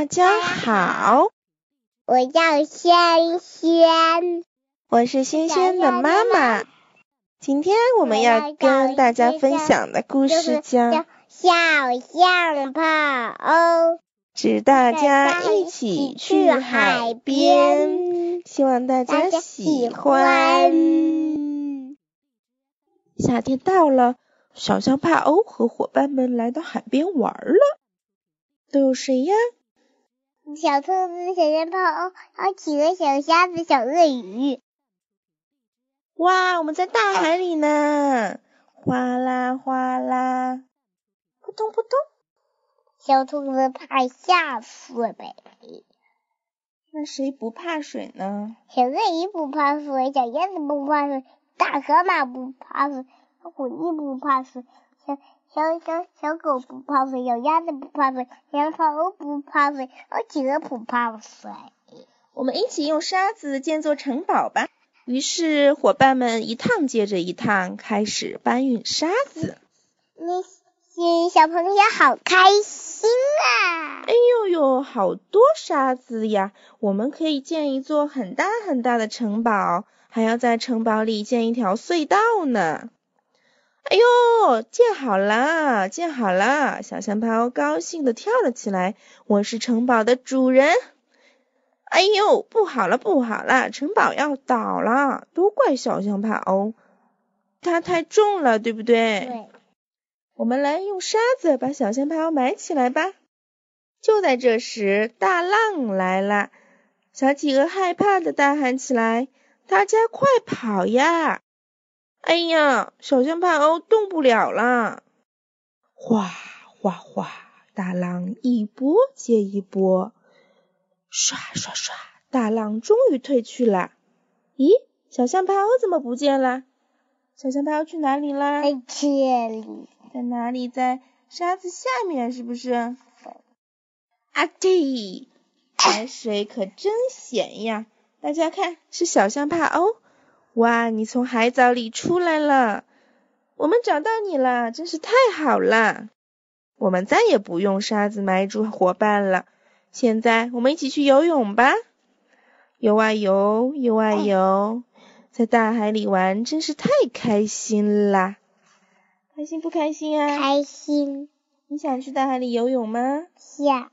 大家好，我叫轩轩，我是轩轩的妈妈。今天我们要跟大家分享的故事叫《小象跑哦》，指大家一起去海边，希望大家喜欢。夏天到了，小象帕欧和伙伴们来到海边玩了。都有谁呀？小兔子、小象帕欧，还有几个小虾子、小鳄鱼。哇，我们在大海里呢！哗啦哗啦，扑通扑通。小兔子怕吓水呗。那谁不怕水呢？小鳄鱼不怕水，小鸭子不怕水，大河马不怕水，小狐狸不怕水，小小小小狗不怕水，小鸭子不怕水，小猫不怕水，有几个不怕水。我们一起用沙子建座城堡吧。于是伙伴们一趟接着一趟开始搬运沙子。那些小朋友好开心啊！哎呦呦，好多沙子呀！我们可以建一座很大很大的城堡，还要在城堡里建一条隧道呢。哎呦，建好了，建好了！小象帕欧高兴的跳了起来。我是城堡的主人。哎呦，不好了，不好了，城堡要倒了！都怪小象帕欧，它太重了，对不对？对。我们来用沙子把小象帕欧埋起来吧。就在这时，大浪来了，小企鹅害怕的大喊起来：“大家快跑呀！”哎呀，小象帕欧动不了啦。哗哗哗，大浪一波接一波，刷刷刷，大浪终于退去了。咦，小象帕欧怎么不见了？小象帕欧去哪里啦？在这里。在哪里？在沙子下面，是不是？啊嚏！海水可真咸呀！大家看，是小象帕欧。哇，你从海藻里出来了！我们找到你了，真是太好了！我们再也不用沙子埋住伙伴了。现在，我们一起去游泳吧！游啊游，游啊游，在大海里玩真是太开心啦！开心不开心啊？开心。你想去大海里游泳吗？想。